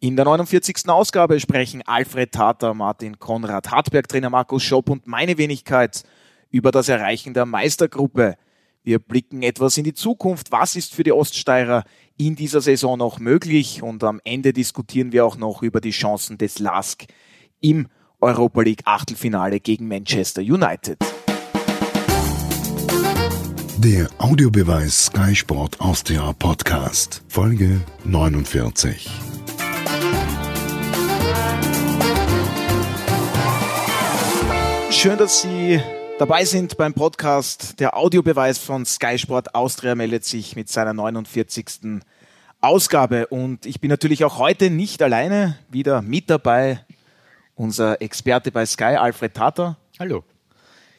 In der 49. Ausgabe sprechen Alfred Tater, Martin Konrad, Hartberg-Trainer Markus Schopp und meine Wenigkeit über das Erreichen der Meistergruppe. Wir blicken etwas in die Zukunft. Was ist für die Oststeirer in dieser Saison noch möglich? Und am Ende diskutieren wir auch noch über die Chancen des LASK im Europa League Achtelfinale gegen Manchester United. Der Audiobeweis Sky Sport Austria Podcast, Folge 49. Schön, dass Sie dabei sind beim Podcast. Der Audiobeweis von Sky Sport Austria meldet sich mit seiner 49. Ausgabe. Und ich bin natürlich auch heute nicht alleine. Wieder mit dabei unser Experte bei Sky, Alfred Tater. Hallo.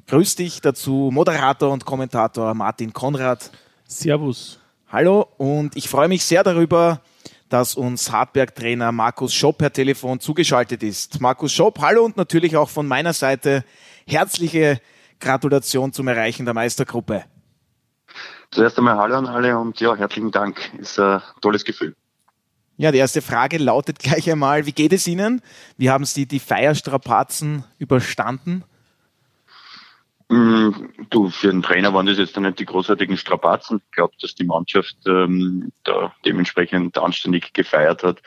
Grüß dich dazu, Moderator und Kommentator Martin Konrad. Servus. Hallo und ich freue mich sehr darüber, dass uns Hartberg-Trainer Markus Schopp per Telefon zugeschaltet ist. Markus Schopp, hallo und natürlich auch von meiner Seite herzliche Gratulation zum Erreichen der Meistergruppe. Zuerst einmal Hallo an alle und ja, herzlichen Dank. Ist ein tolles Gefühl. Ja, die erste Frage lautet gleich einmal, wie geht es Ihnen? Wie haben Sie die Feierstrapazen überstanden? Mm, du, für einen Trainer waren das jetzt dann nicht die großartigen Strapazen. Ich glaube, dass die Mannschaft ähm, da dementsprechend anständig gefeiert hat.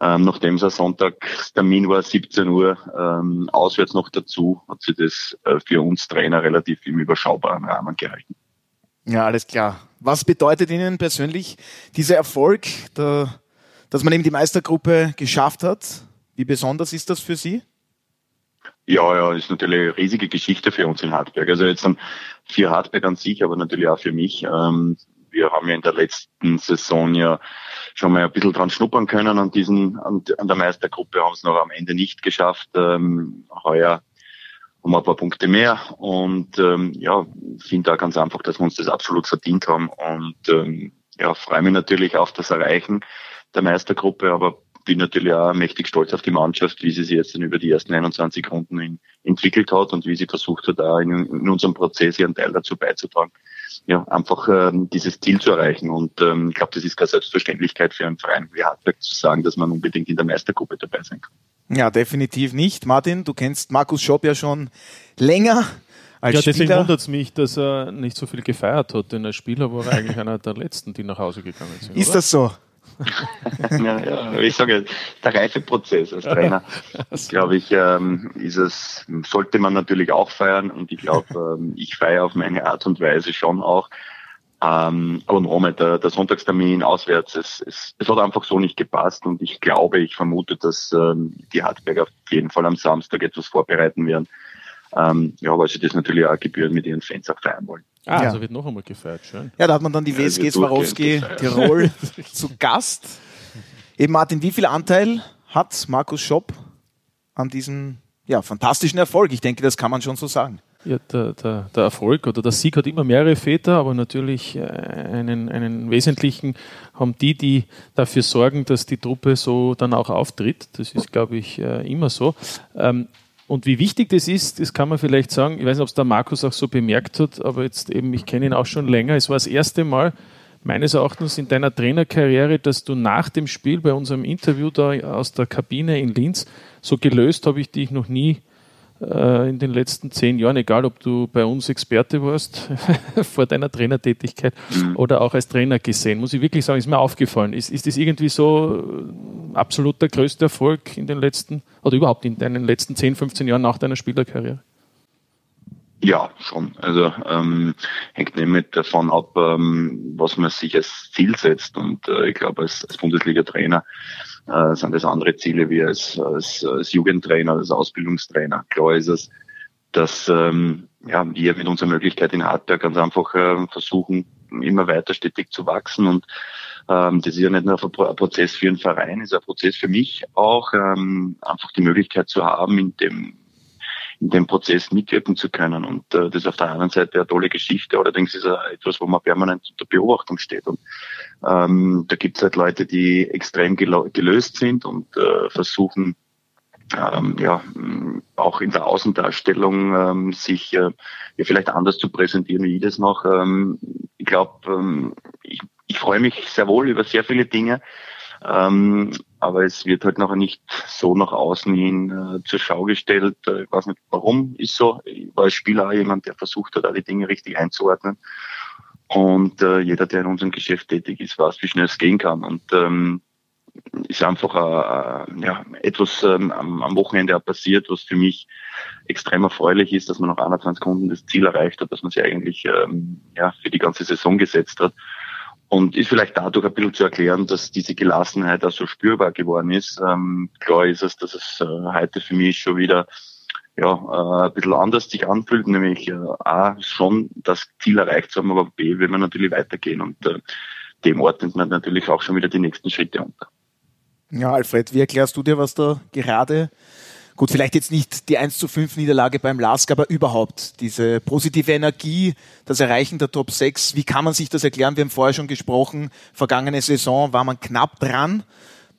Ähm, nachdem es ein Sonntagstermin war, 17 Uhr, ähm, auswärts noch dazu, hat sie das äh, für uns Trainer relativ im überschaubaren Rahmen gehalten. Ja, alles klar. Was bedeutet Ihnen persönlich dieser Erfolg, der, dass man eben die Meistergruppe geschafft hat? Wie besonders ist das für Sie? Ja, ja, ist natürlich eine riesige Geschichte für uns in Hartberg. Also jetzt für Hartberg an sich, aber natürlich auch für mich. Ähm, wir haben ja in der letzten Saison ja schon mal ein bisschen dran schnuppern können an diesen, an, der Meistergruppe, haben es noch am Ende nicht geschafft. Ähm, heuer haben wir ein paar Punkte mehr und ähm, ja, finde da ganz einfach, dass wir uns das absolut verdient haben und ja, freue mich natürlich auf das Erreichen der Meistergruppe, aber bin natürlich auch mächtig stolz auf die Mannschaft, wie sie sich jetzt dann über die ersten 21 Runden in, entwickelt hat und wie sie versucht hat, auch in, in, unserem Prozess ihren Teil dazu beizutragen, ja, einfach ähm, dieses Ziel zu erreichen. Und ähm, ich glaube, das ist keine Selbstverständlichkeit für einen Verein wie Hartberg zu sagen, dass man unbedingt in der Meistergruppe dabei sein kann. Ja, definitiv nicht. Martin, du kennst Markus Schopp ja schon länger. Als ja, deswegen wundert es mich, dass er nicht so viel gefeiert hat, denn als Spieler war er eigentlich einer der Letzten, die nach Hause gegangen sind. Ist oder? das so? Ja, ja, ich sage, der Reifeprozess als Trainer, glaube ich, ähm, ist es, sollte man natürlich auch feiern und ich glaube, ähm, ich feiere auf meine Art und Weise schon auch. Ähm, aber nochmal, der, der Sonntagstermin auswärts, es, es, es hat einfach so nicht gepasst und ich glaube, ich vermute, dass ähm, die Hartberger auf jeden Fall am Samstag etwas vorbereiten werden. Ähm, ja, weil sie das natürlich auch gebührend mit ihren Fans auch feiern wollen. Ah, ja. also wird noch einmal gefeiert, schön. Ja, da hat man dann die WSG Swarovski Tirol zu Gast. Eben Martin, wie viel Anteil hat Markus Schopp an diesem ja, fantastischen Erfolg? Ich denke, das kann man schon so sagen. Ja, der, der, der, Erfolg oder der Sieg hat immer mehrere Väter, aber natürlich äh, einen, einen wesentlichen haben die, die dafür sorgen, dass die Truppe so dann auch auftritt. Das ist, glaube ich, äh, immer so. Und wie wichtig das ist, das kann man vielleicht sagen. Ich weiß nicht, ob es der Markus auch so bemerkt hat, aber jetzt eben, ich kenne ihn auch schon länger. Es war das erste Mal meines Erachtens in deiner Trainerkarriere, dass du nach dem Spiel bei unserem Interview da aus der Kabine in Linz, so gelöst habe ich dich noch nie in den letzten zehn Jahren, egal ob du bei uns Experte warst vor deiner Trainertätigkeit mhm. oder auch als Trainer gesehen, muss ich wirklich sagen, ist mir aufgefallen. Ist, ist das irgendwie so äh, absolut der größte Erfolg in den letzten oder überhaupt in deinen letzten 10, 15 Jahren nach deiner Spielerkarriere? Ja, schon. Also ähm, hängt nämlich davon ab, ähm, was man sich als Ziel setzt. Und äh, ich glaube, als, als Bundesliga-Trainer äh, sind das andere Ziele wie als, als, als Jugendtrainer, als Ausbildungstrainer. Klar ist es, dass ähm, ja, wir mit unserer Möglichkeit in Hartberg ganz einfach äh, versuchen, immer weiter stetig zu wachsen. Und ähm, das ist ja nicht nur ein Prozess für einen Verein, ist ein Prozess für mich auch, ähm, einfach die Möglichkeit zu haben, in dem in dem Prozess mitwirken zu können. Und äh, das ist auf der anderen Seite eine tolle Geschichte. Allerdings ist es etwas, wo man permanent unter Beobachtung steht. Und ähm, da gibt es halt Leute, die extrem gelöst sind und äh, versuchen, ähm, ja, auch in der Außendarstellung ähm, sich äh, ja, vielleicht anders zu präsentieren, wie ich das mache. Ähm, ich glaube, ähm, ich, ich freue mich sehr wohl über sehr viele Dinge. Ähm, aber es wird halt noch nicht so nach außen hin äh, zur Schau gestellt. Äh, ich weiß nicht, warum ist so. Ich war als Spieler auch jemand, der versucht hat, alle Dinge richtig einzuordnen. Und äh, jeder, der in unserem Geschäft tätig ist, weiß, wie schnell es gehen kann. Und ähm, ist einfach äh, ja, etwas ähm, am, Wochenende auch passiert, was für mich extrem erfreulich ist, dass man nach 21 Sekunden das Ziel erreicht hat, dass man sich eigentlich ähm, ja, für die ganze Saison gesetzt hat. Und ist vielleicht dadurch ein bisschen zu erklären, dass diese Gelassenheit auch so spürbar geworden ist. Ähm, klar ist es, dass es äh, heute für mich schon wieder ja, äh, ein bisschen anders sich anfühlt, nämlich äh, A, schon das Ziel erreicht zu haben, aber B, will man natürlich weitergehen und äh, dem ordnet man natürlich auch schon wieder die nächsten Schritte unter. Ja, Alfred, wie erklärst du dir, was da gerade Gut, vielleicht jetzt nicht die 1 zu 5 Niederlage beim LASK, aber überhaupt diese positive Energie, das Erreichen der Top 6. Wie kann man sich das erklären? Wir haben vorher schon gesprochen, vergangene Saison war man knapp dran,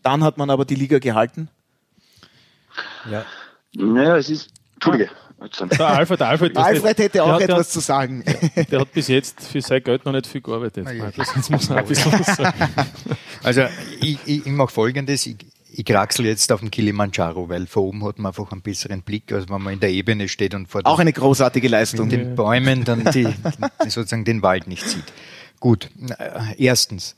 dann hat man aber die Liga gehalten. Ja. Naja, es ist, Entschuldige. Der Alfred, der Alfred, Alfred hätte auch etwas zu sagen. Der, hat bis jetzt für sein Geld noch nicht viel gearbeitet. Also ich, ich, ich mache folgendes, ich, ich kraxel jetzt auf dem Kilimanjaro, weil vor oben hat man einfach einen besseren Blick, als wenn man in der Ebene steht und vor Auch eine großartige Leistung. Mit den Bäumen dann die, sozusagen den Wald nicht sieht. Gut, erstens,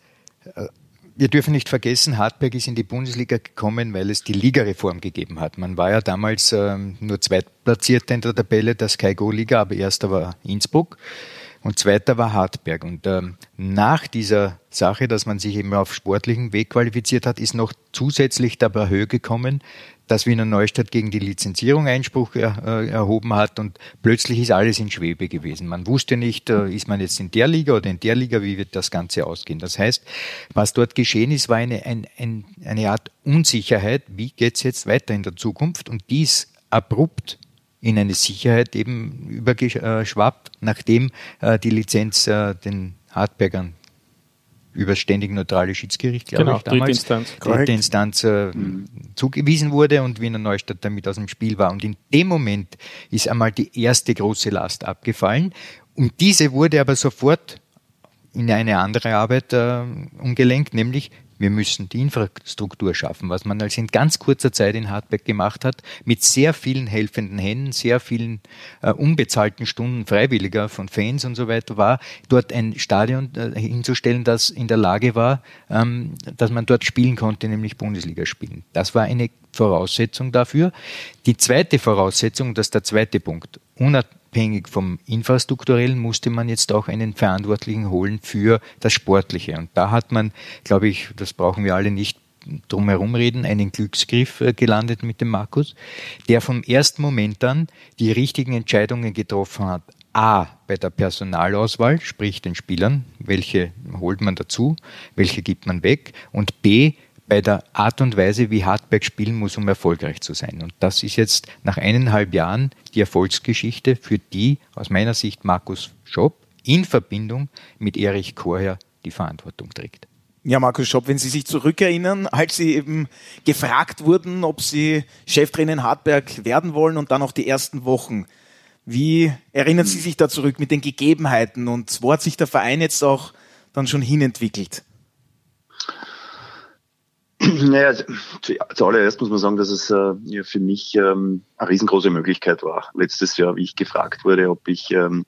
äh, wir dürfen nicht vergessen, Hartberg ist in die Bundesliga gekommen, weil es die Ligareform gegeben hat. Man war ja damals ähm, nur Zweitplatzierter in der Tabelle der Sky Go Liga, aber erster war Innsbruck und zweiter war Hartberg. Und ähm, nach dieser Sache, dass man sich eben auf sportlichen Weg qualifiziert hat, ist noch zusätzlich dabei Höhe gekommen, dass Wiener Neustadt gegen die Lizenzierung Einspruch er, äh, erhoben hat und plötzlich ist alles in Schwebe gewesen. Man wusste nicht, äh, ist man jetzt in der Liga oder in der Liga, wie wird das Ganze ausgehen. Das heißt, was dort geschehen ist, war eine, ein, ein, eine Art Unsicherheit, wie geht's jetzt weiter in der Zukunft und dies abrupt in eine Sicherheit eben übergeschwappt, nachdem äh, die Lizenz den Hartbergern über ständig neutrale Schiedsgericht, glaube genau, ich, damals, dritte Instanz, dritte Instanz äh, mhm. zugewiesen wurde und Wiener Neustadt damit aus dem Spiel war. Und in dem Moment ist einmal die erste große Last abgefallen und diese wurde aber sofort in eine andere Arbeit äh, umgelenkt, nämlich wir müssen die Infrastruktur schaffen, was man als in ganz kurzer Zeit in Hartberg gemacht hat, mit sehr vielen helfenden Händen, sehr vielen äh, unbezahlten Stunden Freiwilliger von Fans und so weiter war, dort ein Stadion äh, hinzustellen, das in der Lage war, ähm, dass man dort spielen konnte, nämlich Bundesliga spielen. Das war eine Voraussetzung dafür. Die zweite Voraussetzung, das ist der zweite Punkt, unabhängig vom Infrastrukturellen musste man jetzt auch einen Verantwortlichen holen für das Sportliche. Und da hat man, glaube ich, das brauchen wir alle nicht drum herum reden, einen Glücksgriff äh, gelandet mit dem Markus, der vom ersten Moment an die richtigen Entscheidungen getroffen hat. A, bei der Personalauswahl, sprich den Spielern, welche holt man dazu, welche gibt man weg, und B, bei der Art und Weise, wie Hartberg spielen muss, um erfolgreich zu sein. Und das ist jetzt nach eineinhalb Jahren die Erfolgsgeschichte, für die aus meiner Sicht Markus Schopp in Verbindung mit Erich Korher die Verantwortung trägt. Ja, Markus Schopp, wenn Sie sich zurückerinnern, als Sie eben gefragt wurden, ob Sie Cheftrainer in Hartberg werden wollen und dann auch die ersten Wochen. Wie erinnern Sie sich da zurück mit den Gegebenheiten und wo hat sich der Verein jetzt auch dann schon hinentwickelt? Naja, zuallererst muss man sagen, dass es äh, ja, für mich ähm, eine riesengroße Möglichkeit war. Letztes Jahr, wie ich gefragt wurde, ob ich ähm,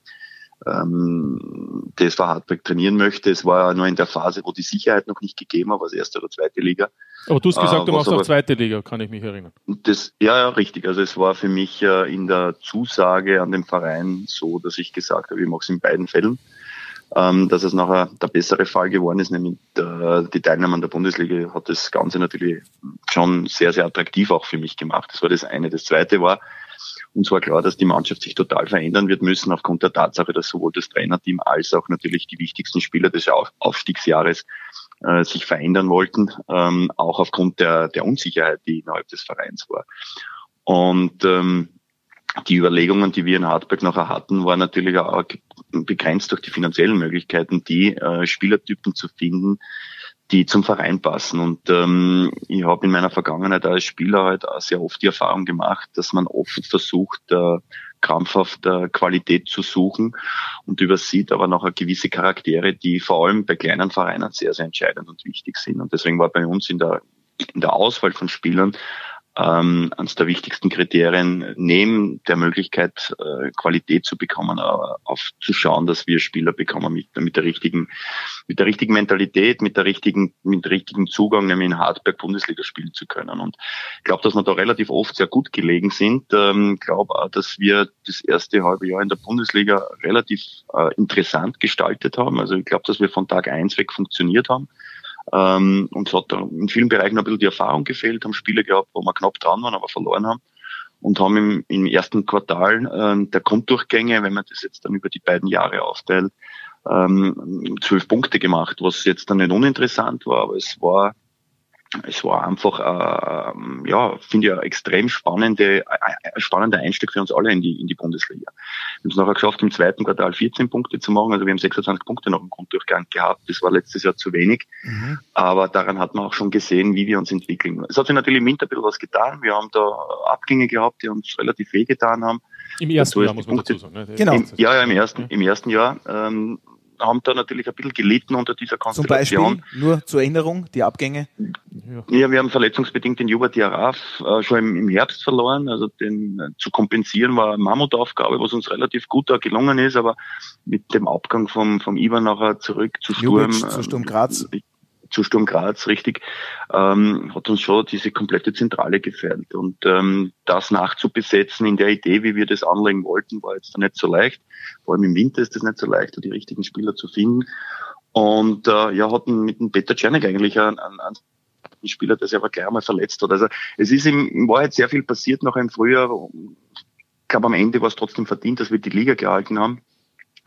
ähm, TSV Hartberg trainieren möchte. Es war nur in der Phase, wo die Sicherheit noch nicht gegeben war, was erste oder zweite Liga. Aber du hast gesagt, äh, du machst auch zweite Liga, kann ich mich erinnern. Das, ja, ja, richtig. Also es war für mich äh, in der Zusage an den Verein so, dass ich gesagt habe, ich mache es in beiden Fällen ähm, dass es nachher der bessere Fall geworden ist, nämlich der, die Teilnahme an der Bundesliga hat das Ganze natürlich schon sehr, sehr attraktiv auch für mich gemacht. Das war das eine. Das zweite war, uns war klar, dass die Mannschaft sich total verändern wird müssen aufgrund der Tatsache, dass sowohl das Trainerteam als auch natürlich die wichtigsten Spieler des Aufstiegsjahres äh, sich verändern wollten, ähm, auch aufgrund der, der Unsicherheit, die innerhalb des Vereins war. Und ähm, die Überlegungen, die wir in Hartberg nachher hatten, waren natürlich auch begrenzt durch die finanziellen Möglichkeiten, die äh, Spielertypen zu finden, die zum Verein passen. Und ähm, ich habe in meiner Vergangenheit als Spieler halt auch sehr oft die Erfahrung gemacht, dass man oft versucht, äh, krampfhaft äh, Qualität zu suchen und übersieht aber noch gewisse Charaktere, die vor allem bei kleinen Vereinen sehr, sehr entscheidend und wichtig sind. Und deswegen war bei uns in der in der Auswahl von Spielern ähm, eines der wichtigsten Kriterien neben der Möglichkeit, äh, Qualität zu bekommen, aber auf zu schauen, dass wir Spieler bekommen mit, mit der richtigen, mit der richtigen Mentalität, mit der richtigen, mit dem richtigen Zugang, nämlich in Hartberg Bundesliga spielen zu können. Und ich glaube, dass wir da relativ oft sehr gut gelegen sind. Ähm, glaube auch, dass wir das erste halbe Jahr in der Bundesliga relativ äh, interessant gestaltet haben. Also ich glaube, dass wir von Tag eins weg funktioniert haben. Ähm, uns hat in vielen Bereichen ein bisschen die Erfahrung gefehlt, haben Spiele gehabt, wo wir knapp dran waren, aber verloren haben. Und haben im, im ersten Quartal ähm, der Grunddurchgänge, wenn man das jetzt dann über die beiden Jahre aufteilt, ähm, zwölf Punkte gemacht, was jetzt dann nicht uninteressant war, aber es war es war einfach, äh, ja, finde ich, ein extrem spannende, ein spannender Einstieg für uns alle in die, in die Bundesliga. Wir haben es nachher geschafft, im zweiten Quartal 14 Punkte zu machen. Also wir haben 26 Punkte noch im Grunddurchgang gehabt. Das war letztes Jahr zu wenig. Mhm. Aber daran hat man auch schon gesehen, wie wir uns entwickeln. Es hat sich natürlich im Winter ein bisschen was getan. Wir haben da Abgänge gehabt, die uns relativ wehgetan haben. Im ersten Jahr muss man Punkte, dazu sagen. Ne? Genau. Im, ja, ja, im ersten, im ersten Jahr. Ähm, haben da natürlich ein bisschen gelitten unter dieser Konstellation. Zum Beispiel, nur zur Erinnerung, die Abgänge? Ja, wir haben verletzungsbedingt den Juba Diaraf äh, schon im, im, Herbst verloren. Also den äh, zu kompensieren war eine Mammutaufgabe, was uns relativ gut da gelungen ist, aber mit dem Abgang vom, vom Ivan nachher zurück zu Sturm. Jubic, zu Sturm Graz. Äh, zu Sturm Graz, richtig, ähm, hat uns schon diese komplette Zentrale gefährdet. Und ähm, das nachzubesetzen in der Idee, wie wir das anlegen wollten, war jetzt nicht so leicht. Vor allem im Winter ist das nicht so leicht, die richtigen Spieler zu finden. Und äh, ja, hatten mit dem Peter Czernik eigentlich einen, einen, einen Spieler, der sich aber gleich einmal verletzt hat. Also es ist im, in Wahrheit sehr viel passiert noch im Frühjahr. Ich glaube, am Ende war es trotzdem verdient, dass wir die Liga gehalten haben.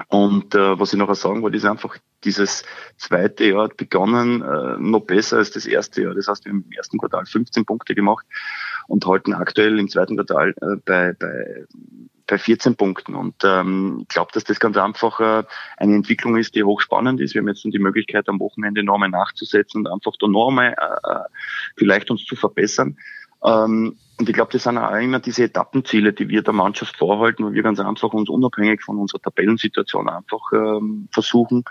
Und äh, was ich noch sagen wollte, ist einfach dieses zweite Jahr hat begonnen äh, noch besser als das erste Jahr. Das heißt, wir haben im ersten Quartal 15 Punkte gemacht und halten aktuell im zweiten Quartal äh, bei, bei, bei 14 Punkten. Und ähm, ich glaube, dass das ganz einfach äh, eine Entwicklung ist, die hochspannend ist. Wir haben jetzt die Möglichkeit, am Wochenende noch einmal nachzusetzen und einfach da noch einmal äh, äh vielleicht uns zu verbessern. Ähm, und ich glaube, das sind auch immer diese Etappenziele, die wir der Mannschaft vorhalten, wo wir ganz einfach uns unabhängig von unserer Tabellensituation einfach ähm, versuchen,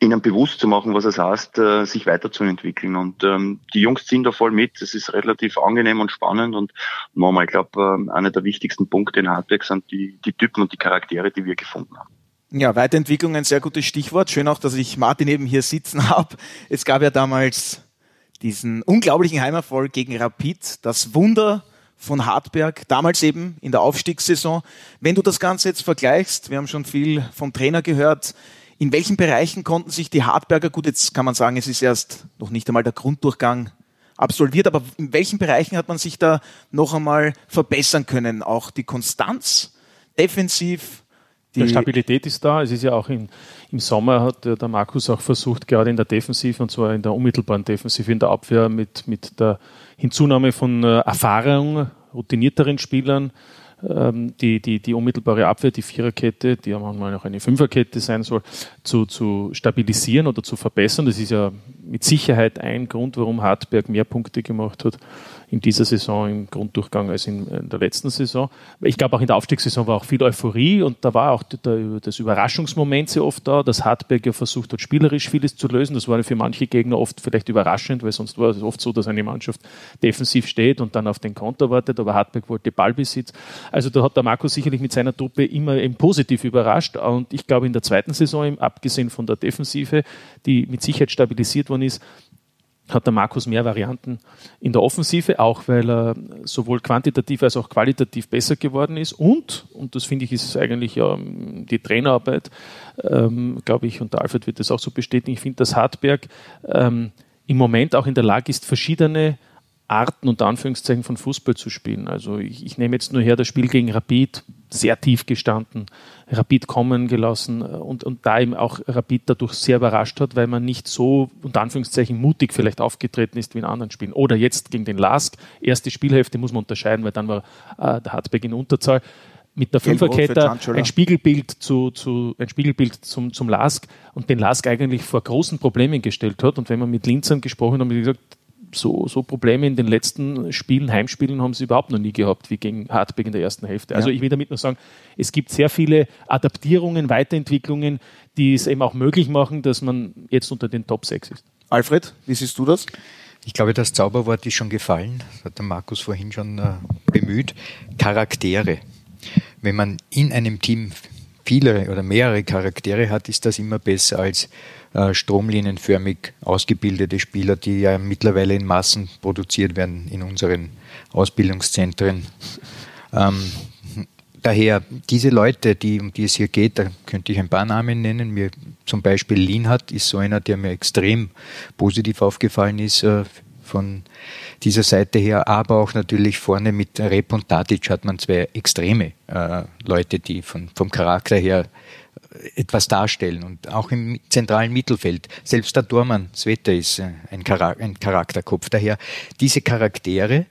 ihnen bewusst zu machen, was es heißt, äh, sich weiterzuentwickeln. Und ähm, die Jungs ziehen da voll mit. Es ist relativ angenehm und spannend. Und nochmal, ich glaube, äh, einer der wichtigsten Punkte in Hardback sind die, die Typen und die Charaktere, die wir gefunden haben. Ja, Weiterentwicklung ein sehr gutes Stichwort. Schön auch, dass ich Martin eben hier sitzen habe. Es gab ja damals diesen unglaublichen Heimerfolg gegen Rapid, das Wunder von Hartberg, damals eben in der Aufstiegssaison. Wenn du das Ganze jetzt vergleichst, wir haben schon viel vom Trainer gehört, in welchen Bereichen konnten sich die Hartberger, gut, jetzt kann man sagen, es ist erst noch nicht einmal der Grunddurchgang absolviert, aber in welchen Bereichen hat man sich da noch einmal verbessern können? Auch die Konstanz, defensiv, die Stabilität ist da. Es ist ja auch in, im Sommer hat der Markus auch versucht, gerade in der Defensive und zwar in der unmittelbaren Defensive, in der Abwehr mit, mit der Hinzunahme von äh, Erfahrung, routinierteren Spielern, ähm, die, die, die unmittelbare Abwehr, die Viererkette, die ja manchmal noch eine Fünferkette sein soll, zu, zu stabilisieren oder zu verbessern. Das ist ja mit Sicherheit ein Grund, warum Hartberg mehr Punkte gemacht hat in dieser Saison im Grunddurchgang als in, in der letzten Saison. Ich glaube, auch in der Aufstiegssaison war auch viel Euphorie und da war auch der, das Überraschungsmoment sehr oft da, dass Hartberg ja versucht hat, spielerisch vieles zu lösen. Das war für manche Gegner oft vielleicht überraschend, weil sonst war es oft so, dass eine Mannschaft defensiv steht und dann auf den Konter wartet, aber Hartberg wollte Ballbesitz. Also da hat der Marco sicherlich mit seiner Truppe immer eben positiv überrascht und ich glaube in der zweiten Saison, abgesehen von der Defensive, die mit Sicherheit stabilisiert worden ist, hat der Markus mehr Varianten in der Offensive, auch weil er sowohl quantitativ als auch qualitativ besser geworden ist. Und, und das finde ich ist eigentlich ja die Trainerarbeit, ähm, glaube ich, und der Alfred wird das auch so bestätigen, ich finde, dass Hartberg ähm, im Moment auch in der Lage ist, verschiedene Arten und Anführungszeichen von Fußball zu spielen. Also ich, ich nehme jetzt nur her das Spiel gegen Rapid, sehr tief gestanden, Rapid kommen gelassen und, und da eben auch Rapid dadurch sehr überrascht hat, weil man nicht so unter Anführungszeichen mutig vielleicht aufgetreten ist wie in anderen Spielen. Oder jetzt gegen den Lask, erste Spielhälfte muss man unterscheiden, weil dann war äh, der Hartberg in Unterzahl mit der Fünferkette ein Spiegelbild zu, zu ein Spiegelbild zum, zum Lask und den Lask eigentlich vor großen Problemen gestellt hat. Und wenn man mit Linzern gesprochen hat, haben wir gesagt, so, so Probleme in den letzten Spielen, Heimspielen haben sie überhaupt noch nie gehabt, wie gegen Hartberg in der ersten Hälfte. Also ja. ich will damit nur sagen, es gibt sehr viele Adaptierungen, Weiterentwicklungen, die es eben auch möglich machen, dass man jetzt unter den Top 6 ist. Alfred, wie siehst du das? Ich glaube, das Zauberwort ist schon gefallen, das hat der Markus vorhin schon äh, bemüht. Charaktere. Wenn man in einem Team viele oder mehrere Charaktere hat, ist das immer besser als äh, stromlinienförmig ausgebildete Spieler, die ja mittlerweile in Massen produziert werden in unseren Ausbildungszentren. Ähm, daher, diese Leute, die, um die es hier geht, da könnte ich ein paar Namen nennen. Mir zum Beispiel Linhardt ist so einer, der mir extrem positiv aufgefallen ist äh, von dieser Seite her, aber auch natürlich vorne mit Rep und Tadic hat man zwei extreme äh, Leute, die von, vom Charakter her etwas darstellen und auch im zentralen Mittelfeld. Selbst der Dormann, Sveta ist äh, ein, Charak ein Charakterkopf. Daher diese Charaktere,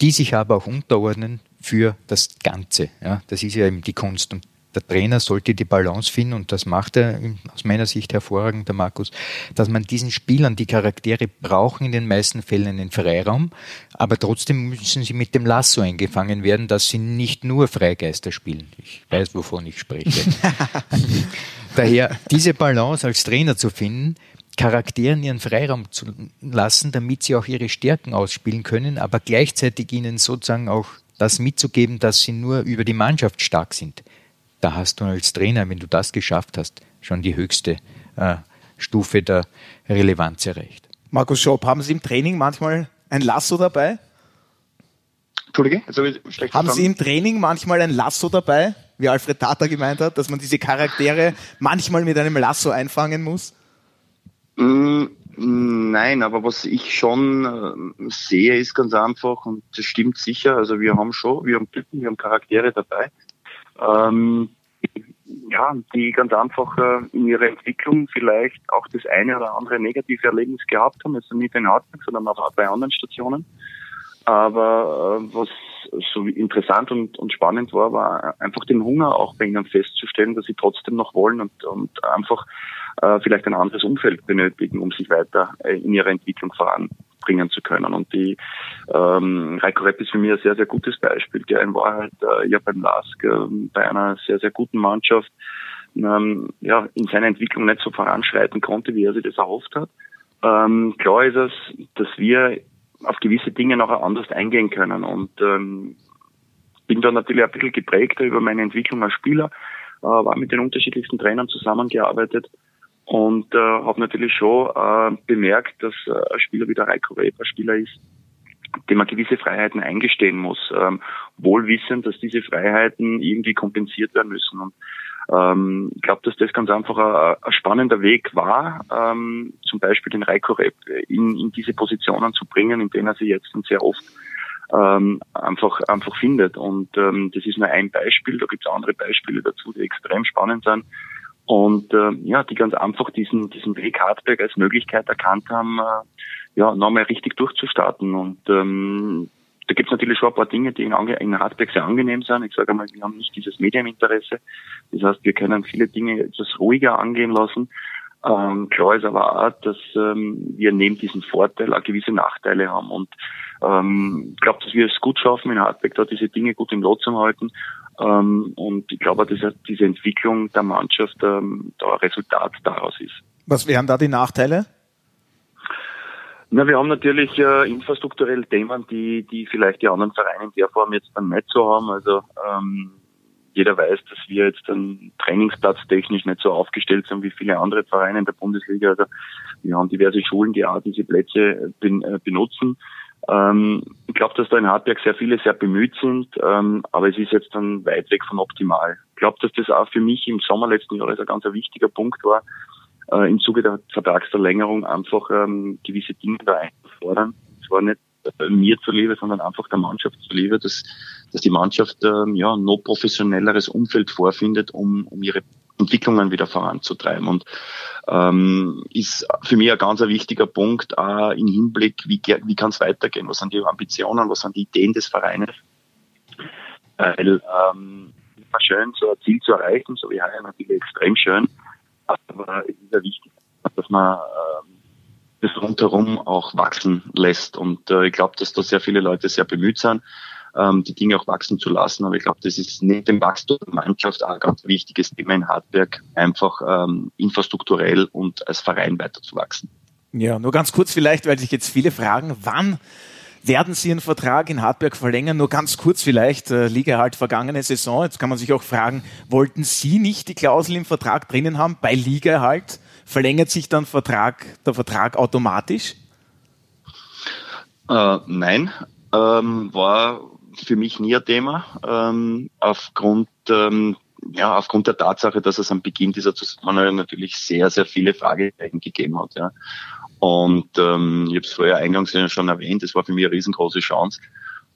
die sich aber auch unterordnen für das Ganze. Ja, das ist ja eben die Kunst. Und der Trainer sollte die Balance finden und das macht er aus meiner Sicht hervorragend, der Markus, dass man diesen Spielern, die Charaktere brauchen in den meisten Fällen einen Freiraum, aber trotzdem müssen sie mit dem Lasso eingefangen werden, dass sie nicht nur Freigeister spielen. Ich weiß, wovon ich spreche. Daher diese Balance als Trainer zu finden, Charakteren ihren Freiraum zu lassen, damit sie auch ihre Stärken ausspielen können, aber gleichzeitig ihnen sozusagen auch das mitzugeben, dass sie nur über die Mannschaft stark sind da hast du als Trainer, wenn du das geschafft hast, schon die höchste äh, Stufe der Relevanz erreicht. Markus Schopp, haben Sie im Training manchmal ein Lasso dabei? Entschuldige? Also haben Sie im Training manchmal ein Lasso dabei, wie Alfred Tata gemeint hat, dass man diese Charaktere manchmal mit einem Lasso einfangen muss? Mm, nein, aber was ich schon äh, sehe, ist ganz einfach, und das stimmt sicher, also wir haben schon, wir haben Typen, wir haben Charaktere dabei, ähm, ja, die ganz einfach äh, in ihrer Entwicklung vielleicht auch das eine oder andere negative Erlebnis gehabt haben, also nicht in Hartberg, sondern auch bei anderen Stationen. Aber äh, was so interessant und, und spannend war, war einfach den Hunger auch bei ihnen festzustellen, dass sie trotzdem noch wollen und, und einfach äh, vielleicht ein anderes Umfeld benötigen, um sich weiter äh, in ihrer Entwicklung voran bringen zu können. Und die ähm, Reiko Repp ist für mich ein sehr, sehr gutes Beispiel, der in Wahrheit äh, ja beim LASK äh, bei einer sehr, sehr guten Mannschaft ähm, ja, in seiner Entwicklung nicht so voranschreiten konnte, wie er sich das erhofft hat. Ähm, klar ist es, dass wir auf gewisse Dinge noch anders eingehen können und ähm, bin da natürlich ein bisschen geprägter über meine Entwicklung als Spieler, äh, war mit den unterschiedlichsten Trainern zusammengearbeitet und äh, habe natürlich schon äh, bemerkt, dass äh, ein Spieler wie der Reiko Weber ein Spieler ist, dem man gewisse Freiheiten eingestehen muss, ähm, wohl wissend, dass diese Freiheiten irgendwie kompensiert werden müssen. Und ähm, ich glaube, dass das ganz einfach ein, ein spannender Weg war, ähm, zum Beispiel den Reiko Rep in, in diese Positionen zu bringen, in denen er sich jetzt sehr oft ähm, einfach einfach findet. Und ähm, das ist nur ein Beispiel, da gibt es andere Beispiele dazu, die extrem spannend sind. Und äh, ja, die ganz einfach diesen, diesen Weg Hartberg als Möglichkeit erkannt haben, äh, ja, nochmal richtig durchzustarten. Und ähm, da gibt es natürlich schon ein paar Dinge, die in, in Hartberg sehr angenehm sind. Ich sage einmal, wir haben nicht dieses Medieninteresse. Das heißt, wir können viele Dinge etwas ruhiger angehen lassen. Ähm, klar ist aber auch, dass ähm, wir neben diesem Vorteil auch gewisse Nachteile haben. Und ähm, ich glaube, dass wir es gut schaffen, in Hartberg da diese Dinge gut im Lot zu halten. Ähm, und ich glaube, dass diese Entwicklung der Mannschaft ähm, da Resultat daraus ist. Was wären da die Nachteile? Na, wir haben natürlich äh, infrastrukturell Themen, die, die vielleicht die anderen Vereine in der Form jetzt dann nicht so haben. Also ähm, jeder weiß, dass wir jetzt dann trainingsplatztechnisch nicht so aufgestellt sind wie viele andere Vereine in der Bundesliga. Also wir haben diverse Schulen, die auch diese Plätze ben, äh, benutzen. Ähm, ich glaube, dass da in Hartberg sehr viele sehr bemüht sind, ähm, aber es ist jetzt dann weit weg von optimal. Ich glaube, dass das auch für mich im Sommer letzten Jahres ein ganz wichtiger Punkt war, äh, im Zuge der Vertragsverlängerung einfach ähm, gewisse Dinge da einzufordern. Es war nicht äh, mir zuliebe, sondern einfach der Mannschaft zuliebe, dass, dass die Mannschaft ähm, ja noch professionelleres Umfeld vorfindet, um, um ihre Entwicklungen wieder voranzutreiben. Und ähm, ist für mich ein ganz ein wichtiger Punkt auch im Hinblick, wie, wie kann es weitergehen, was sind die Ambitionen, was sind die Ideen des Vereines. Weil ähm, immer schön, so ein Ziel zu erreichen, so wie heuer natürlich extrem schön, aber es ist ja wichtig, dass man ähm, das rundherum auch wachsen lässt. Und äh, ich glaube, dass da sehr viele Leute sehr bemüht sind, ähm, die Dinge auch wachsen zu lassen. Aber ich glaube, das ist neben dem Wachstum der Mannschaft auch ein ganz wichtiges Thema in Hartberg, einfach ähm, infrastrukturell und als Verein weiter zu wachsen. Ja, nur ganz kurz vielleicht, weil sich jetzt viele fragen, wann werden Sie Ihren Vertrag in Hartberg verlängern? Nur ganz kurz vielleicht, äh, Liga halt vergangene Saison. Jetzt kann man sich auch fragen, wollten Sie nicht die Klausel im Vertrag drinnen haben? Bei Liga halt verlängert sich dann Vertrag, der Vertrag automatisch? Äh, nein, ähm, war für mich nie ein Thema. Ähm, aufgrund ähm, ja, aufgrund der Tatsache, dass es am Beginn dieser Zusammenarbeit natürlich sehr, sehr viele Fragezeichen gegeben hat. Ja. Und ähm, ich habe es vorher eingangs schon erwähnt, es war für mich eine riesengroße Chance.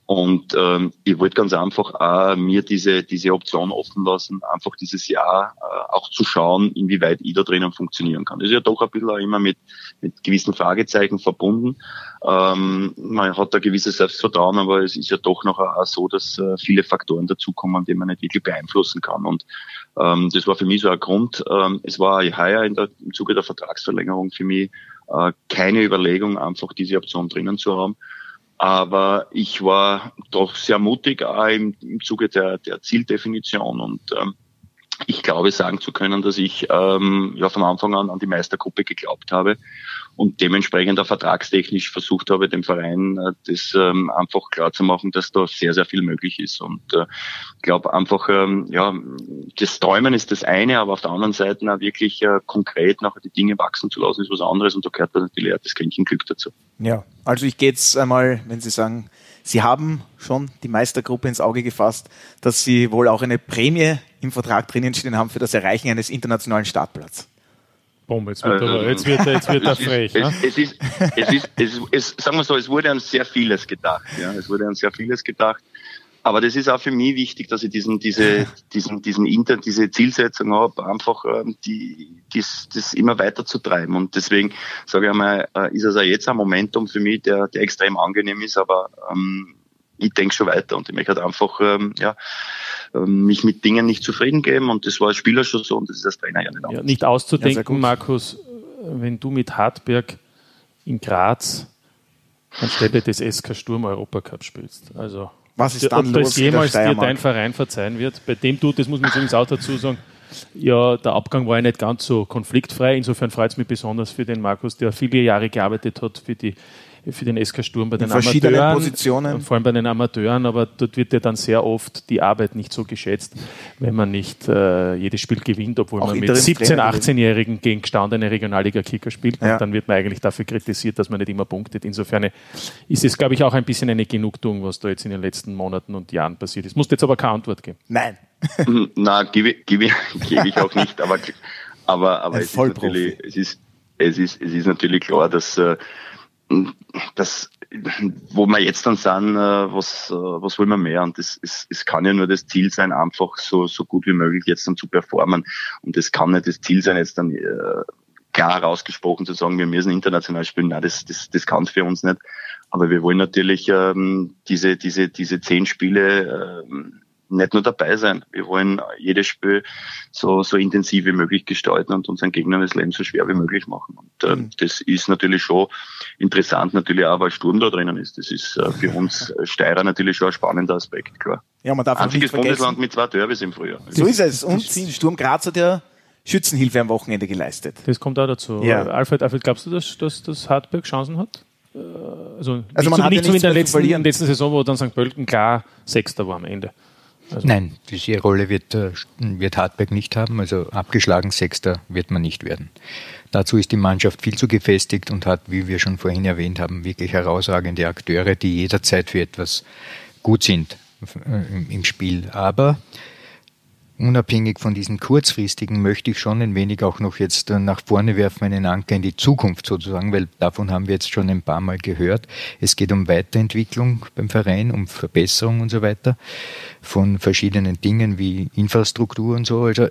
Und ähm, ich wollte ganz einfach auch mir diese, diese Option offen lassen, einfach dieses Jahr äh, auch zu schauen, inwieweit ich da drinnen funktionieren kann. Das ist ja doch ein bisschen auch immer mit, mit gewissen Fragezeichen verbunden. Ähm, man hat da gewisses Selbstvertrauen, aber es ist ja doch noch auch so, dass äh, viele Faktoren dazukommen, die man nicht wirklich beeinflussen kann. Und ähm, das war für mich so ein Grund. Ähm, es war heuer in der, im Zuge der Vertragsverlängerung für mich äh, keine Überlegung, einfach diese Option drinnen zu haben. Aber ich war doch sehr mutig im, im Zuge der, der Zieldefinition. Und ähm, ich glaube sagen zu können, dass ich ähm, ja von Anfang an an die Meistergruppe geglaubt habe und dementsprechend auch vertragstechnisch versucht habe, dem Verein äh, das ähm, einfach klar zu machen, dass da sehr, sehr viel möglich ist. Und äh, glaube einfach, ähm, ja, das Träumen ist das eine, aber auf der anderen Seite auch wirklich äh, konkret nachher die Dinge wachsen zu lassen, ist was anderes und da gehört dann natürlich auch das Quäntchen Glück dazu. Ja, also ich gehe jetzt einmal, wenn Sie sagen, Sie haben schon die Meistergruppe ins Auge gefasst, dass Sie wohl auch eine Prämie im Vertrag drinnen stehen haben für das Erreichen eines internationalen Startplatzes. Boom, jetzt wird, er, jetzt wird, jetzt wird er frech. Ne? Es, ist, es, ist, es, es, sagen wir so, es wurde an sehr vieles gedacht. Ja, es wurde an sehr vieles gedacht. Aber das ist auch für mich wichtig, dass ich diesen, diese, diesen, diesen Inter, diese Zielsetzung habe, einfach ähm, die, dies, das immer weiter zu treiben. Und deswegen sage ich einmal, äh, ist es auch jetzt ein Momentum für mich, der, der extrem angenehm ist, aber ähm, ich denke schon weiter und ich möchte halt einfach ähm, ja, mich mit Dingen nicht zufrieden geben und das war als Spieler schon so und das ist als Trainer ja nicht anders. Ja, nicht auszudenken, ja, Markus, wenn du mit Hartberg in Graz anstelle des SK Sturm Europacup spielst. Also was ist dann ob los das jemals dir dein Verein verzeihen wird, bei dem du, das muss man übrigens auch dazu sagen, ja, der Abgang war ja nicht ganz so konfliktfrei. Insofern freut es mich besonders für den Markus, der viele Jahre gearbeitet hat für die für den SK Sturm bei den Amateuren, Positionen. vor allem bei den Amateuren, aber dort wird ja dann sehr oft die Arbeit nicht so geschätzt, wenn man nicht äh, jedes Spiel gewinnt, obwohl Auch man mit 17-, 18-Jährigen gegen gestandene Regionalliga-Kicker spielt. Ja. Und dann wird man eigentlich dafür kritisiert, dass man nicht immer punktet. Insofern ist es, glaube ich, auch ein bisschen eine Genugtuung, was da jetzt in den letzten Monaten und Jahren passiert ist. Muss jetzt aber keine Antwort geben. Nein. Na, gebe, gebe, gebe ich auch nicht, aber, aber, aber es, ist natürlich, es, ist, es, ist, es ist natürlich klar, dass äh, das, wo wir jetzt dann sind, äh, was, äh, was wollen wir mehr? Und das, es, es kann ja nur das Ziel sein, einfach so, so gut wie möglich jetzt dann zu performen. Und es kann nicht das Ziel sein, jetzt dann äh, klar rausgesprochen zu sagen, wir müssen international spielen. Nein, das, das, das kann für uns nicht. Aber wir wollen natürlich ähm, diese, diese, diese zehn Spiele ähm, nicht nur dabei sein. Wir wollen jedes Spiel so, so intensiv wie möglich gestalten und unseren Gegnern das Leben so schwer wie möglich machen. Und äh, mhm. das ist natürlich schon interessant, natürlich auch, weil Sturm da drinnen ist. Das ist äh, für uns Steirer natürlich schon ein spannender Aspekt, klar. Ja, man darf Einziges nicht Bundesland mit zwei Derbys im Frühjahr. So ist es. Und Sturm Graz hat ja Schützenhilfe am Wochenende geleistet. Das kommt auch dazu. Ja. Alfred, Alfred, glaubst du, dass, dass, dass Hartberg Chancen hat? Äh, also, also man so, hat nicht ja so in der letzten, letzten Saison, wo dann St. Pölten klar Sechster war am Ende. Also Nein, diese Rolle wird, äh, wird Hartberg nicht haben. Also abgeschlagen Sechster wird man nicht werden. Dazu ist die Mannschaft viel zu gefestigt und hat, wie wir schon vorhin erwähnt haben, wirklich herausragende Akteure, die jederzeit für etwas gut sind äh, im Spiel. Aber unabhängig von diesen kurzfristigen möchte ich schon ein wenig auch noch jetzt äh, nach vorne werfen, einen Anker in die Zukunft sozusagen, weil davon haben wir jetzt schon ein paar Mal gehört. Es geht um Weiterentwicklung beim Verein, um Verbesserung und so weiter von verschiedenen Dingen wie Infrastruktur und so. Also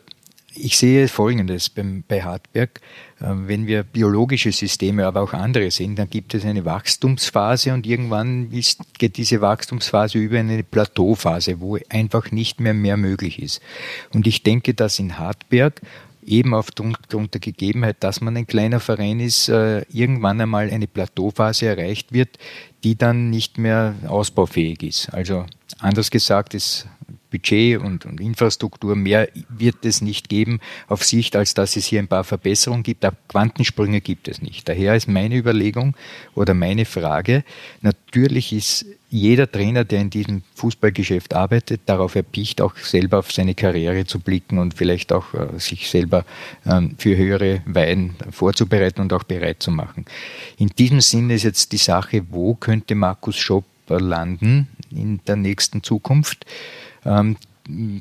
ich sehe Folgendes beim, bei Hartberg. Ähm, wenn wir biologische Systeme, aber auch andere sehen, dann gibt es eine Wachstumsphase und irgendwann ist, geht diese Wachstumsphase über in eine Plateauphase, wo einfach nicht mehr mehr möglich ist. Und ich denke, dass in Hartberg eben aufgrund der Gegebenheit, dass man ein kleiner Verein ist, äh, irgendwann einmal eine Plateauphase erreicht wird, die dann nicht mehr ausbaufähig ist. Also anders gesagt, es Budget und, und, Infrastruktur. Mehr wird es nicht geben auf Sicht, als dass es hier ein paar Verbesserungen gibt. Aber Quantensprünge gibt es nicht. Daher ist meine Überlegung oder meine Frage, natürlich ist jeder Trainer, der in diesem Fußballgeschäft arbeitet, darauf erpicht, auch selber auf seine Karriere zu blicken und vielleicht auch äh, sich selber ähm, für höhere Weiden vorzubereiten und auch bereit zu machen. In diesem Sinne ist jetzt die Sache, wo könnte Markus Schopp landen in der nächsten Zukunft? Ähm,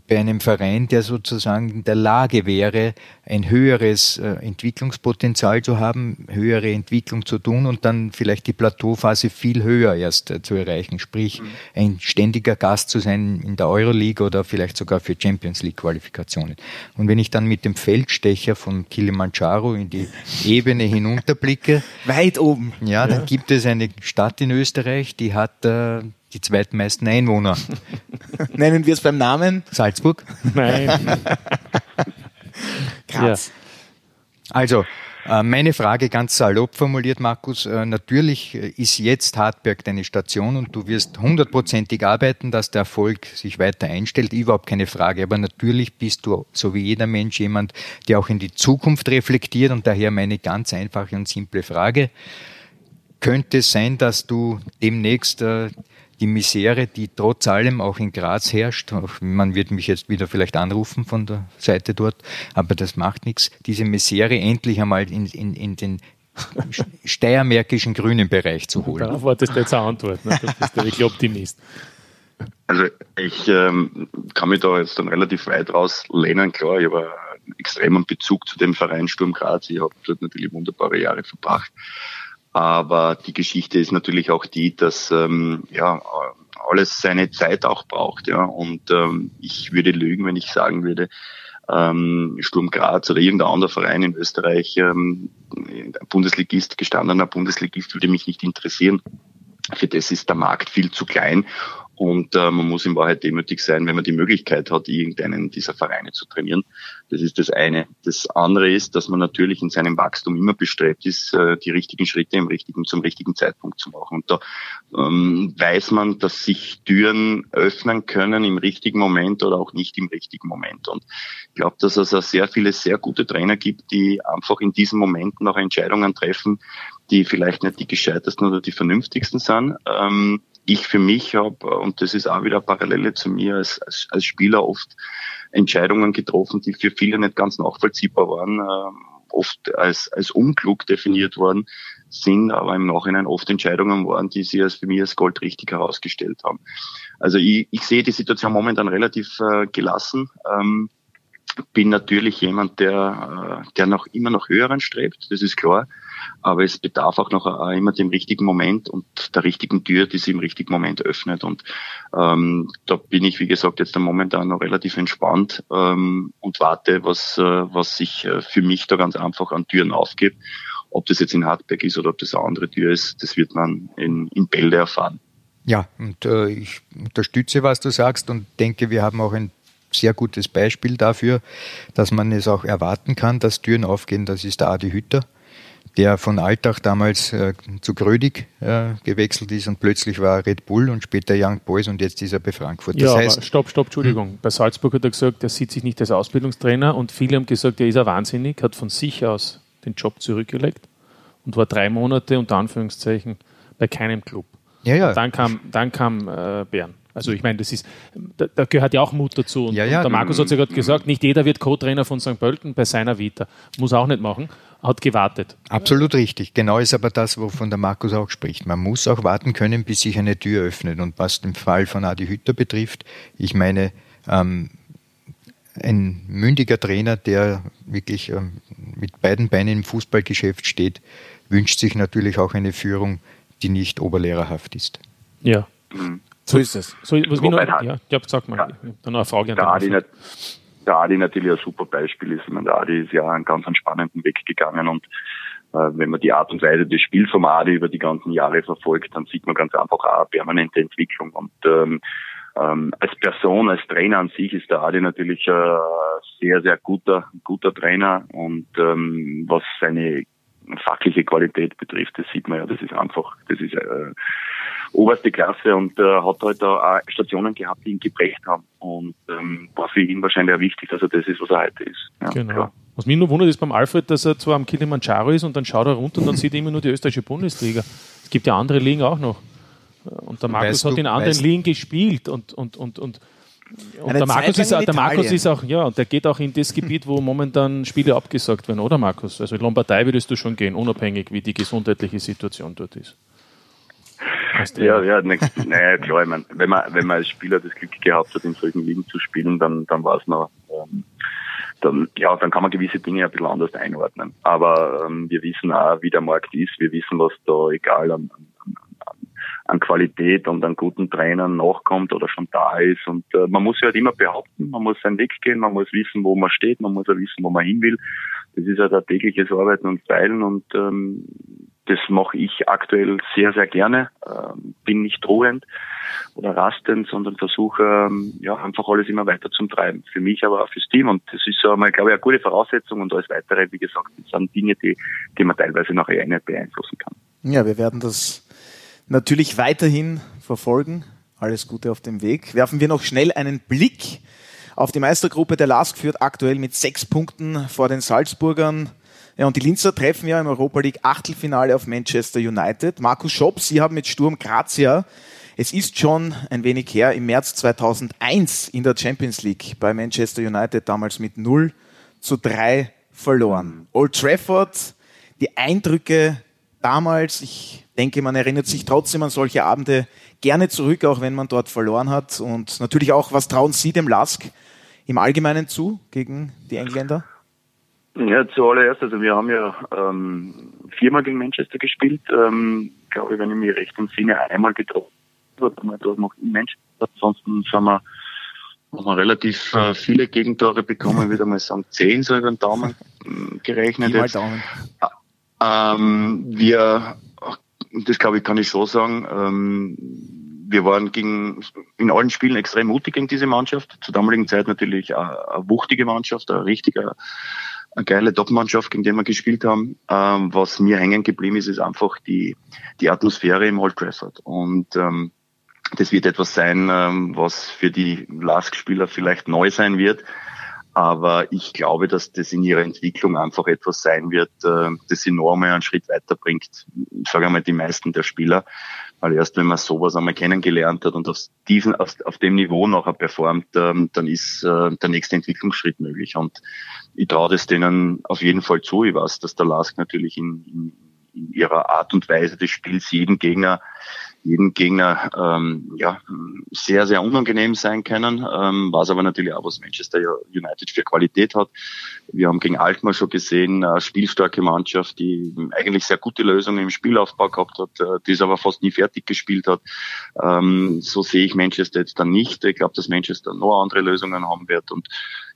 bei einem Verein, der sozusagen in der Lage wäre, ein höheres äh, Entwicklungspotenzial zu haben, höhere Entwicklung zu tun und dann vielleicht die Plateauphase viel höher erst äh, zu erreichen, sprich mhm. ein ständiger Gast zu sein in der Euroleague oder vielleicht sogar für Champions League Qualifikationen. Und wenn ich dann mit dem Feldstecher von Kilimanjaro in die Ebene hinunterblicke, weit oben, ja, dann ja. gibt es eine Stadt in Österreich, die hat äh, die zweitmeisten Einwohner. Nennen wir es beim Namen? Salzburg? Nein. Graz. Ja. Also, äh, meine Frage ganz salopp formuliert, Markus. Äh, natürlich ist jetzt Hartberg deine Station und du wirst hundertprozentig arbeiten, dass der Erfolg sich weiter einstellt. Überhaupt keine Frage. Aber natürlich bist du, so wie jeder Mensch, jemand, der auch in die Zukunft reflektiert und daher meine ganz einfache und simple Frage. Könnte es sein, dass du demnächst äh, die Misere, die trotz allem auch in Graz herrscht, man wird mich jetzt wieder vielleicht anrufen von der Seite dort, aber das macht nichts, diese Misere endlich einmal in, in, in den steiermärkischen grünen Bereich zu holen. Darauf wartest du jetzt eine Antwort, ne? du bist ja wirklich Optimist. Also ich ähm, kann mich da jetzt dann relativ weit rauslehnen. Klar, ich habe einen extremen Bezug zu dem Verein Sturm Graz. Ich habe dort natürlich wunderbare Jahre verbracht. Aber die Geschichte ist natürlich auch die, dass ähm, ja alles seine Zeit auch braucht. Ja. Und ähm, ich würde lügen, wenn ich sagen würde, ähm, Sturm Graz oder irgendein anderer Verein in Österreich, ähm, Bundesligist, gestandener Bundesligist, würde mich nicht interessieren. Für das ist der Markt viel zu klein und äh, man muss in Wahrheit demütig sein, wenn man die Möglichkeit hat, irgendeinen dieser Vereine zu trainieren. Das ist das eine. Das andere ist, dass man natürlich in seinem Wachstum immer bestrebt ist, äh, die richtigen Schritte im richtigen, zum richtigen Zeitpunkt zu machen. Und da ähm, weiß man, dass sich Türen öffnen können im richtigen Moment oder auch nicht im richtigen Moment. Und ich glaube, dass es auch sehr viele sehr gute Trainer gibt, die einfach in diesen Momenten auch Entscheidungen treffen, die vielleicht nicht die gescheitesten oder die vernünftigsten sind. Ähm, ich für mich habe, und das ist auch wieder Parallele zu mir als, als, als Spieler, oft Entscheidungen getroffen, die für viele nicht ganz nachvollziehbar waren, äh, oft als, als unklug definiert worden sind, aber im Nachhinein oft Entscheidungen waren, die sie als für mich als goldrichtig herausgestellt haben. Also ich, ich sehe die Situation momentan relativ äh, gelassen. Ähm, bin natürlich jemand, der, äh, der noch immer noch höheren strebt, das ist klar. Aber es bedarf auch noch äh, immer dem richtigen Moment und der richtigen Tür, die sich im richtigen Moment öffnet. Und ähm, da bin ich, wie gesagt, jetzt momentan noch relativ entspannt ähm, und warte, was, äh, was sich äh, für mich da ganz einfach an Türen aufgibt. Ob das jetzt in Hartberg ist oder ob das eine andere Tür ist, das wird man in, in Bälde erfahren. Ja, und äh, ich unterstütze, was du sagst und denke, wir haben auch ein sehr gutes Beispiel dafür, dass man es auch erwarten kann, dass Türen aufgehen. Das ist der Adi Hütter, der von Alltag damals äh, zu Grödig äh, gewechselt ist und plötzlich war er Red Bull und später Young Boys und jetzt ist er bei Frankfurt. Das ja, heißt, stopp, stopp, Entschuldigung. Hm. Bei Salzburg hat er gesagt, er sieht sich nicht als Ausbildungstrainer und viele haben gesagt, er ist ja wahnsinnig, hat von sich aus den Job zurückgelegt und war drei Monate unter Anführungszeichen bei keinem Club. Ja, ja. Und dann kam, dann kam äh, Bern. Also ich meine, das ist, da, da, gehört ja auch Mut dazu. Und, ja, ja. und der Markus hat ja gerade gesagt, nicht jeder wird Co-Trainer von St. Pölten bei seiner Vita. Muss auch nicht machen. Hat gewartet. Absolut richtig. Genau ist aber das, wovon der Markus auch spricht. Man muss auch warten können, bis sich eine Tür öffnet. Und was den Fall von Adi Hütter betrifft, ich meine, ähm, ein mündiger Trainer, der wirklich ähm, mit beiden Beinen im Fußballgeschäft steht, wünscht sich natürlich auch eine Führung, die nicht oberlehrerhaft ist. Ja. So ist es. So, was noch, ja, ja, sag mal, ja, dann eine Frage an der Adi, nicht, der Adi natürlich ein super Beispiel ist. Ich meine, der Adi ist ja einen ganz spannenden Weg gegangen und äh, wenn man die Art und Weise des Spiels vom Adi über die ganzen Jahre verfolgt, dann sieht man ganz einfach auch eine permanente Entwicklung. Und ähm, ähm, als Person, als Trainer an sich ist der Adi natürlich äh, sehr, sehr guter, guter Trainer und ähm, was seine fachliche Qualität betrifft, das sieht man ja, das ist einfach, das ist äh, oberste Klasse und äh, hat halt da auch Stationen gehabt, die ihn geprägt haben. Und ähm, war für ihn wahrscheinlich auch wichtig, dass er das ist, was er heute ist. Ja, genau. Klar. Was mich nur wundert, ist beim Alfred, dass er zwar am Kilimanjaro ist und dann schaut er runter und dann sieht er immer nur die österreichische Bundesliga. Es gibt ja andere Ligen auch noch. Und der Markus weißt hat in anderen Ligen gespielt und, und, und, und und der Markus, ist, der Markus ist auch, ja, der geht auch in das Gebiet, wo momentan Spiele abgesagt werden, oder Markus? Also in Lombardei würdest du schon gehen, unabhängig wie die gesundheitliche Situation dort ist. Ja, ja, ne, naja, klar, ich mein, wenn man, wenn man als Spieler das Glück gehabt hat, in solchen Ligen zu spielen, dann, dann war es noch, ähm, dann, ja, dann kann man gewisse Dinge ein bisschen anders einordnen. Aber ähm, wir wissen auch, wie der Markt ist, wir wissen, was da egal an, an, an Qualität und an guten Trainern nachkommt oder schon da ist. Und äh, man muss sich halt immer behaupten, man muss seinen Weg gehen, man muss wissen, wo man steht, man muss auch wissen, wo man hin will. Das ist halt ein tägliches Arbeiten und Teilen und ähm, das mache ich aktuell sehr, sehr gerne. Ähm, bin nicht drohend oder rastend, sondern versuche ähm, ja einfach alles immer weiter zu treiben. Für mich, aber auch fürs Team. Und das ist einmal, glaube ich, eine gute Voraussetzung. Und alles weitere, wie gesagt, sind Dinge, die, die man teilweise nachher nicht beeinflussen kann. Ja, wir werden das natürlich weiterhin verfolgen. Alles Gute auf dem Weg. Werfen wir noch schnell einen Blick auf die Meistergruppe. Der LASK führt aktuell mit sechs Punkten vor den Salzburgern. Ja, und die Linzer treffen ja im Europa League Achtelfinale auf Manchester United. Markus Schopp, Sie haben mit Sturm Grazia, es ist schon ein wenig her, im März 2001 in der Champions League bei Manchester United damals mit 0 zu 3 verloren. Old Trafford, die Eindrücke damals, ich denke, man erinnert sich trotzdem an solche Abende gerne zurück, auch wenn man dort verloren hat. Und natürlich auch, was trauen Sie dem Lask im Allgemeinen zu gegen die Engländer? Ja, zuallererst, also wir haben ja ähm, viermal gegen Manchester gespielt. Ähm, glaube ich, wenn ich mich recht entsinne, einmal getroffen. Haben wir dort noch in Manchester. Ansonsten sind wir, haben wir relativ äh, viele Gegentore bekommen, wieder mal sagen, zehn so über den Daumen äh, gerechnet. Jetzt. Daumen. Ähm, wir, das glaube ich, kann ich so sagen, ähm, wir waren gegen, in allen Spielen extrem mutig gegen diese Mannschaft. Zur damaligen Zeit natürlich eine, eine wuchtige Mannschaft, ein richtiger eine geile Top-Mannschaft, gegen die wir gespielt haben. Ähm, was mir hängen geblieben ist, ist einfach die, die Atmosphäre im Old Trafford. Und ähm, das wird etwas sein, ähm, was für die Lask-Spieler vielleicht neu sein wird. Aber ich glaube, dass das in ihrer Entwicklung einfach etwas sein wird, äh, das sie noch einmal einen Schritt weiterbringt. Ich sage einmal die meisten der Spieler. Weil erst wenn man sowas einmal kennengelernt hat und auf, diesen, auf, auf dem Niveau nachher performt, ähm, dann ist äh, der nächste Entwicklungsschritt möglich. Und ich traue das denen auf jeden Fall zu. Ich weiß, dass der Lask natürlich in, in, in ihrer Art und Weise des Spiels jeden Gegner jeden Gegner ähm, ja, sehr, sehr unangenehm sein können, ähm, was aber natürlich auch, was Manchester United für Qualität hat. Wir haben gegen Alkmaar schon gesehen, eine spielstarke Mannschaft, die eigentlich sehr gute Lösungen im Spielaufbau gehabt hat, äh, die es aber fast nie fertig gespielt hat. Ähm, so sehe ich Manchester jetzt dann nicht. Ich glaube, dass Manchester noch andere Lösungen haben wird und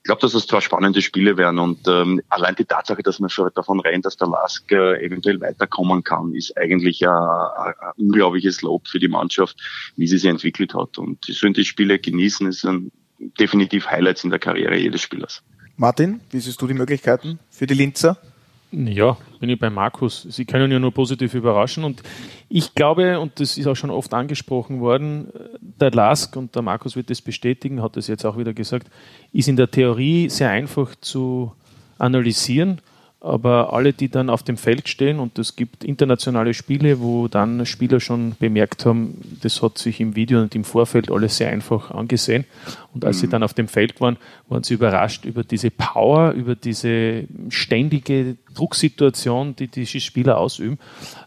ich glaube, dass es zwei spannende Spiele werden und ähm, allein die Tatsache, dass man schon davon rein, dass der Lask äh, eventuell weiterkommen kann, ist eigentlich ein, ein, unglaubliches Lob für die Mannschaft, wie sie sich entwickelt hat. Und sie sollen die Spiele genießen, es sind definitiv Highlights in der Karriere jedes Spielers. Martin, wie siehst du die Möglichkeiten für die Linzer? Ja, bin ich bei Markus. Sie können ja nur positiv überraschen. Und ich glaube, und das ist auch schon oft angesprochen worden, der Lask, und der Markus wird das bestätigen, hat das jetzt auch wieder gesagt, ist in der Theorie sehr einfach zu analysieren. Aber alle, die dann auf dem Feld stehen, und es gibt internationale Spiele, wo dann Spieler schon bemerkt haben, das hat sich im Video und im Vorfeld alles sehr einfach angesehen. Und als mhm. sie dann auf dem Feld waren, waren sie überrascht über diese Power, über diese ständige Drucksituation, die diese Spieler ausüben.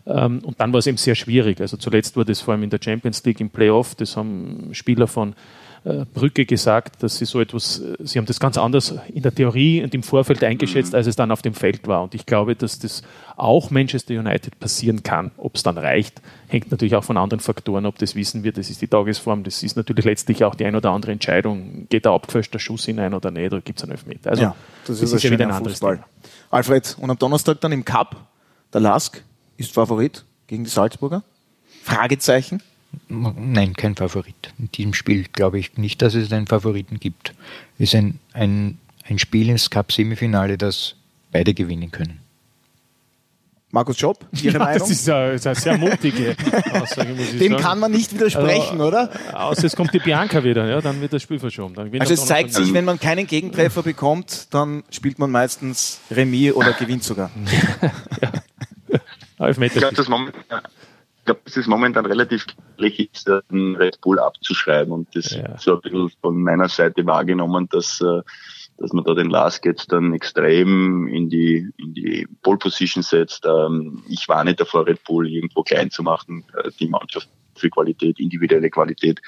Ähm, und dann war es eben sehr schwierig. Also zuletzt war das vor allem in der Champions League im Playoff, das haben Spieler von Brücke gesagt, dass sie so etwas, äh, sie haben das ganz anders in der Theorie und im Vorfeld eingeschätzt, als es dann auf dem Feld war. Und ich glaube, dass das auch Manchester United passieren kann. Ob es dann reicht, hängt natürlich auch von anderen Faktoren ab. Das wissen wir, das ist die Tagesform, das ist natürlich letztlich auch die ein oder andere Entscheidung. Geht der abgefälschter Schuss hinein oder nicht, oder gibt es einen Elfmeter? Also, ja, das, das ist, ja wieder ein anderes Fußball. Thema. Alfred, und am Donnerstag dann im Cup, der Lask ist Favorit gegen die Salzburger? Fragezeichen? Nein, kein Favorit. In diesem Spiel glaube ich nicht, dass es einen Favoriten gibt. Es ist ein, ein, ein Spiel ins Cup-Semifinale, das beide gewinnen können. Markus Schopp, Ihre Ja, Meinung? das ist eine, ist eine sehr mutige Aussage, muss ich Dem sagen. kann man nicht widersprechen, Also, oder? Außer es kommt die Bianca wieder, ja, dann wird das Spiel verschoben. Also es zeigt sich, wenn man keinen Gegentreffer bekommt, dann spielt man meistens Remis oder gewinnt sogar. Ich Elfmeter. glaube, das momentan, ich glaube, es momentan relativ ist, einen Red Bull abzuschreiben. Und das Ja. so ein bisschen von meiner Seite wahrgenommen, dass, äh, dass man da den Lars jetzt dann extrem in die, in die Pole Position setzt. Ähm, Ich war nicht davor, Red Bull irgendwo klein zu machen, äh, die Mannschaft für Qualität, individuelle Qualität.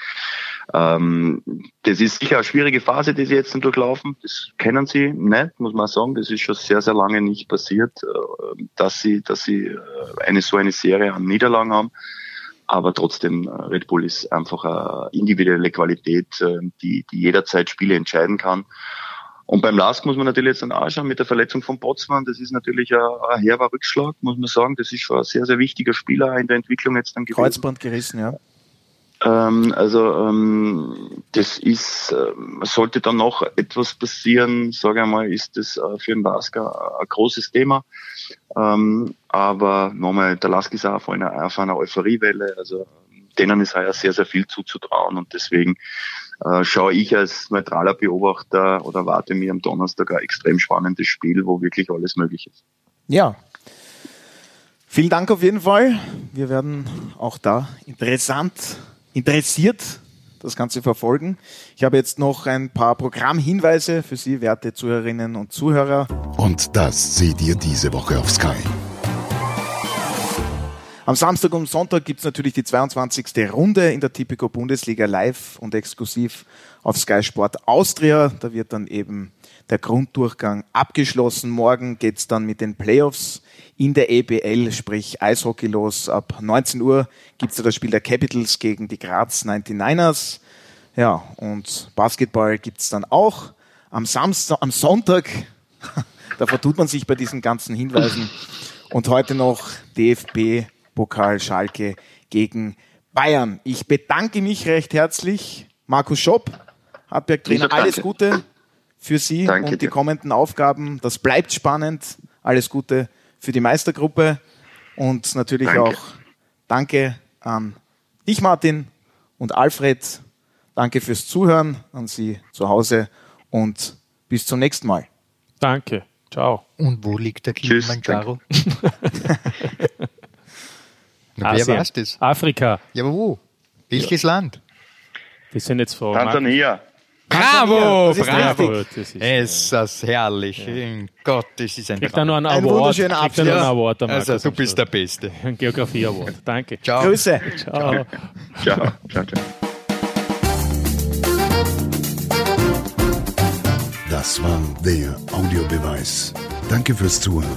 Ähm, das ist sicher eine schwierige Phase, die sie jetzt durchlaufen. Das kennen sie nicht, muss man sagen. Das ist schon sehr, sehr lange nicht passiert, äh, dass sie, dass sie äh, eine so eine Serie an Niederlagen haben. Aber trotzdem, äh, Red Bull ist einfach eine individuelle Qualität, die, die jederzeit Spiele entscheiden kann. Und beim Lask muss man natürlich jetzt dann anschauen mit der Verletzung von Botsmann. Das ist natürlich ein, ein herber Rückschlag, muss man sagen. Das ist schon ein sehr, sehr wichtiger Spieler in der Entwicklung jetzt dann gewesen. Kreuzband gerissen, ja. Ähm, also ähm, das ist, ähm, sollte dann noch etwas passieren, sage ich mal, ist das äh, für den Lasker ein großes Thema. Ähm, aber nochmal, der Lask ist auch auf einer, auf einer Euphoriewelle, also denen ist heuer sehr, sehr viel zuzutrauen und deswegen äh, schaue ich als neutraler Beobachter oder warte mir am Donnerstag ein extrem spannendes Spiel, wo wirklich alles möglich ist. Ja. Vielen Dank auf jeden Fall. Wir werden auch da interessant, interessiert das Ganze verfolgen. Ich habe jetzt noch ein paar Programmhinweise für Sie, werte Zuhörerinnen und Zuhörer. Und das seht ihr diese Woche auf Sky. Am Samstag und Sonntag gibt's natürlich die 22. Runde in der Tipico Bundesliga live und exklusiv auf Sky Sport Austria. Da wird dann eben der Grunddurchgang abgeschlossen. Morgen geht's dann mit den Playoffs in der EBL, sprich Eishockey los. Ab 19 Uhr gibt's da das Spiel der Capitals gegen die Graz 99ers. Ja, und Basketball gibt's dann auch. Am Samstag, am Sonntag, da vertut man sich bei diesen ganzen Hinweisen. Und heute noch DFB Pokal Schalke gegen Bayern. Ich bedanke mich recht herzlich. Markus Schopp, Hartberg Trainer, alles. Gute für Sie Danke und die dir. kommenden Aufgaben. Das bleibt spannend. Alles Gute für die Meistergruppe und natürlich Danke. auch danke an dich, Martin, und Alfred. Danke fürs Zuhören an Sie zu Hause und bis zum nächsten Mal. Danke. Ciao. Und wo liegt der Tschüss, Na, wer Asien. weiß das? Afrika. Ja, aber wo? Welches Land? Das sind jetzt Fragen. Tansania. Bravo! Das ist bravo! richtig. Das ist, Es ist herrlich. In Gott, das ist ein Kriegt er noch einen Ein Award. wunderschöner Kriegt er noch einen. Award, Also, du bist der Beste. Ein Geografie-Award. Danke. Ciao. Grüße. Ciao. Ciao. Ciao, ciao. Das war der Audiobeweis. Danke fürs Zuhören.